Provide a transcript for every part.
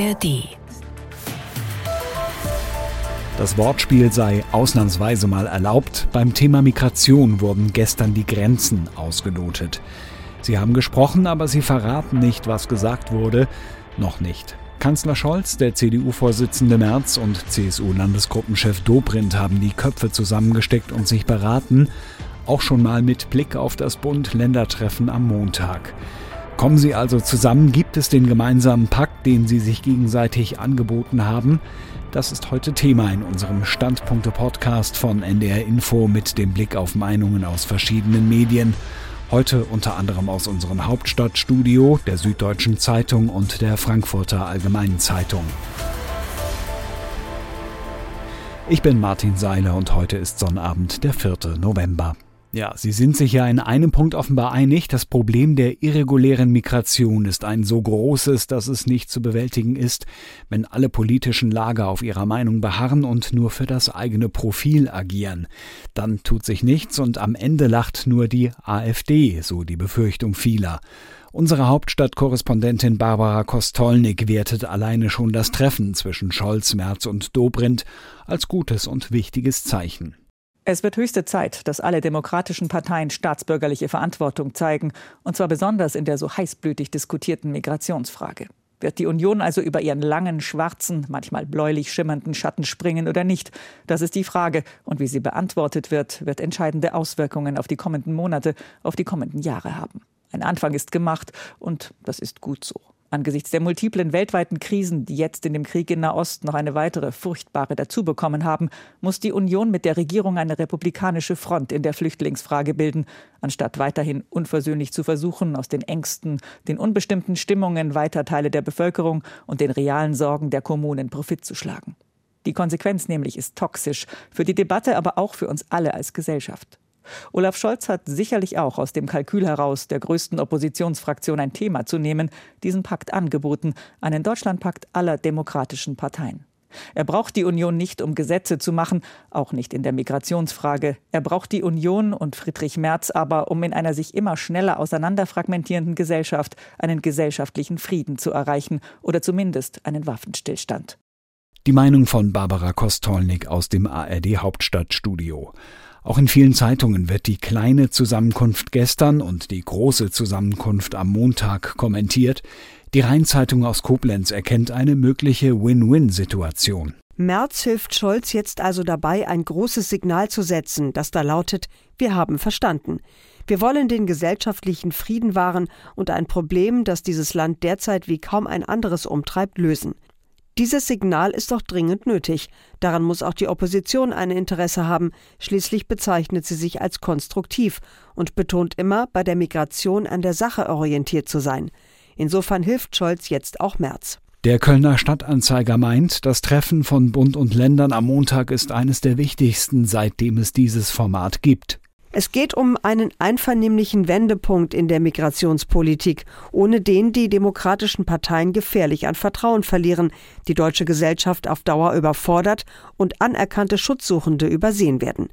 ARD. Das Wortspiel sei ausnahmsweise mal erlaubt. Beim Thema Migration wurden gestern die Grenzen ausgelotet. Sie haben gesprochen, aber sie verraten nicht, was gesagt wurde. Noch nicht. Kanzler Scholz, der CDU-Vorsitzende Merz und CSU-Landesgruppenchef Dobrindt haben die Köpfe zusammengesteckt und sich beraten, auch schon mal mit Blick auf das Bund-Länder-Treffen am Montag. Kommen sie also zusammen, gibt es den gemeinsamen Pakt, den sie sich gegenseitig angeboten haben? Das ist heute Thema in unserem Standpunkte-Podcast von NDR Info mit dem Blick auf Meinungen aus verschiedenen Medien. Heute unter anderem aus unserem Hauptstadtstudio, der Süddeutschen Zeitung und der Frankfurter Allgemeinen Zeitung. Ich bin Martin Seiler und heute ist Sonnabend, der 4. November. Ja, Sie sind sich ja in einem Punkt offenbar einig. Das Problem der irregulären Migration ist ein so großes, dass es nicht zu bewältigen ist, wenn alle politischen Lager auf ihrer Meinung beharren und nur für das eigene Profil agieren. Dann tut sich nichts und am Ende lacht nur die AfD, so die Befürchtung vieler. Unsere Hauptstadtkorrespondentin Barbara Kostolnik wertet alleine schon das Treffen zwischen Scholz, Merz und Dobrindt als gutes und wichtiges Zeichen. Es wird höchste Zeit, dass alle demokratischen Parteien staatsbürgerliche Verantwortung zeigen, und zwar besonders in der so heißblütig diskutierten Migrationsfrage. Wird die Union also über ihren langen, schwarzen, manchmal bläulich schimmernden Schatten springen oder nicht? Das ist die Frage. Und wie sie beantwortet wird, wird entscheidende Auswirkungen auf die kommenden Monate, auf die kommenden Jahre haben. Ein Anfang ist gemacht und das ist gut so. Angesichts der multiplen weltweiten Krisen, die jetzt in dem Krieg in Nahost noch eine weitere furchtbare dazubekommen haben, muss die Union mit der Regierung eine republikanische Front in der Flüchtlingsfrage bilden, anstatt weiterhin unversöhnlich zu versuchen, aus den Ängsten, den unbestimmten Stimmungen weiter Teile der Bevölkerung und den realen Sorgen der Kommunen Profit zu schlagen. Die Konsequenz nämlich ist toxisch, für die Debatte, aber auch für uns alle als Gesellschaft. Olaf Scholz hat sicherlich auch aus dem Kalkül heraus, der größten Oppositionsfraktion ein Thema zu nehmen, diesen Pakt angeboten, einen Deutschlandpakt aller demokratischen Parteien. Er braucht die Union nicht, um Gesetze zu machen, auch nicht in der Migrationsfrage. Er braucht die Union und Friedrich Merz aber, um in einer sich immer schneller auseinanderfragmentierenden Gesellschaft einen gesellschaftlichen Frieden zu erreichen oder zumindest einen Waffenstillstand. Die Meinung von Barbara Kostolnik aus dem ARD Hauptstadtstudio. Auch in vielen Zeitungen wird die kleine Zusammenkunft gestern und die große Zusammenkunft am Montag kommentiert. Die Rheinzeitung aus Koblenz erkennt eine mögliche Win-Win-Situation. Merz hilft Scholz jetzt also dabei, ein großes Signal zu setzen, das da lautet, wir haben verstanden. Wir wollen den gesellschaftlichen Frieden wahren und ein Problem, das dieses Land derzeit wie kaum ein anderes umtreibt, lösen. Dieses Signal ist doch dringend nötig. Daran muss auch die Opposition ein Interesse haben. Schließlich bezeichnet sie sich als konstruktiv und betont immer, bei der Migration an der Sache orientiert zu sein. Insofern hilft Scholz jetzt auch März. Der Kölner Stadtanzeiger meint, das Treffen von Bund und Ländern am Montag ist eines der wichtigsten, seitdem es dieses Format gibt. Es geht um einen einvernehmlichen Wendepunkt in der Migrationspolitik, ohne den die demokratischen Parteien gefährlich an Vertrauen verlieren, die deutsche Gesellschaft auf Dauer überfordert und anerkannte Schutzsuchende übersehen werden.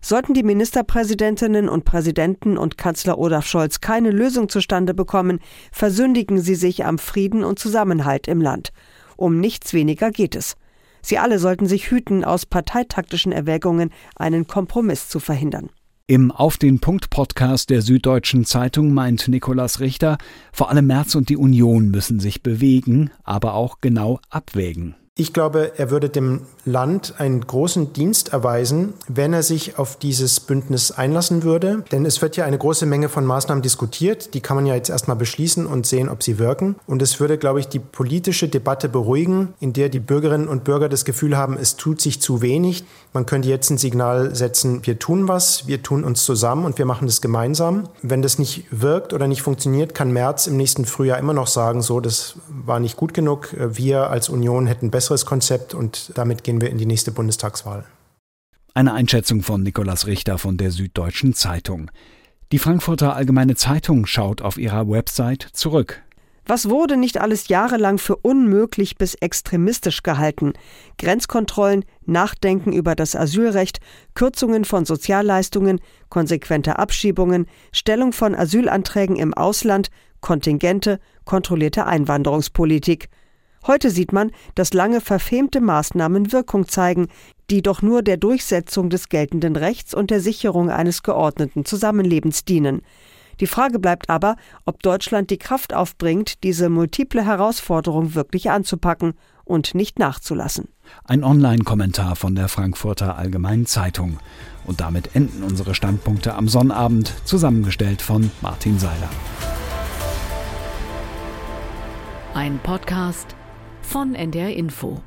Sollten die Ministerpräsidentinnen und Präsidenten und Kanzler Olaf Scholz keine Lösung zustande bekommen, versündigen sie sich am Frieden und Zusammenhalt im Land. Um nichts weniger geht es. Sie alle sollten sich hüten, aus parteitaktischen Erwägungen einen Kompromiss zu verhindern. Im Auf den Punkt Podcast der Süddeutschen Zeitung meint Nikolaus Richter, vor allem Merz und die Union müssen sich bewegen, aber auch genau abwägen. Ich glaube, er würde dem Land einen großen Dienst erweisen, wenn er sich auf dieses Bündnis einlassen würde. Denn es wird ja eine große Menge von Maßnahmen diskutiert. Die kann man ja jetzt erstmal beschließen und sehen, ob sie wirken. Und es würde, glaube ich, die politische Debatte beruhigen, in der die Bürgerinnen und Bürger das Gefühl haben, es tut sich zu wenig. Man könnte jetzt ein Signal setzen, wir tun was, wir tun uns zusammen und wir machen das gemeinsam. Wenn das nicht wirkt oder nicht funktioniert, kann März im nächsten Frühjahr immer noch sagen, so, das war nicht gut genug. Wir als Union hätten besser besseres Konzept und damit gehen wir in die nächste Bundestagswahl. Eine Einschätzung von Nikolaus Richter von der Süddeutschen Zeitung. Die Frankfurter Allgemeine Zeitung schaut auf ihrer Website zurück. Was wurde nicht alles jahrelang für unmöglich bis extremistisch gehalten? Grenzkontrollen, Nachdenken über das Asylrecht, Kürzungen von Sozialleistungen, konsequente Abschiebungen, Stellung von Asylanträgen im Ausland, Kontingente, kontrollierte Einwanderungspolitik. Heute sieht man, dass lange verfemte Maßnahmen Wirkung zeigen, die doch nur der Durchsetzung des geltenden Rechts und der Sicherung eines geordneten Zusammenlebens dienen. Die Frage bleibt aber, ob Deutschland die Kraft aufbringt, diese multiple Herausforderung wirklich anzupacken und nicht nachzulassen. Ein Online-Kommentar von der Frankfurter Allgemeinen Zeitung. Und damit enden unsere Standpunkte am Sonnabend, zusammengestellt von Martin Seiler. Ein Podcast von NDR Info.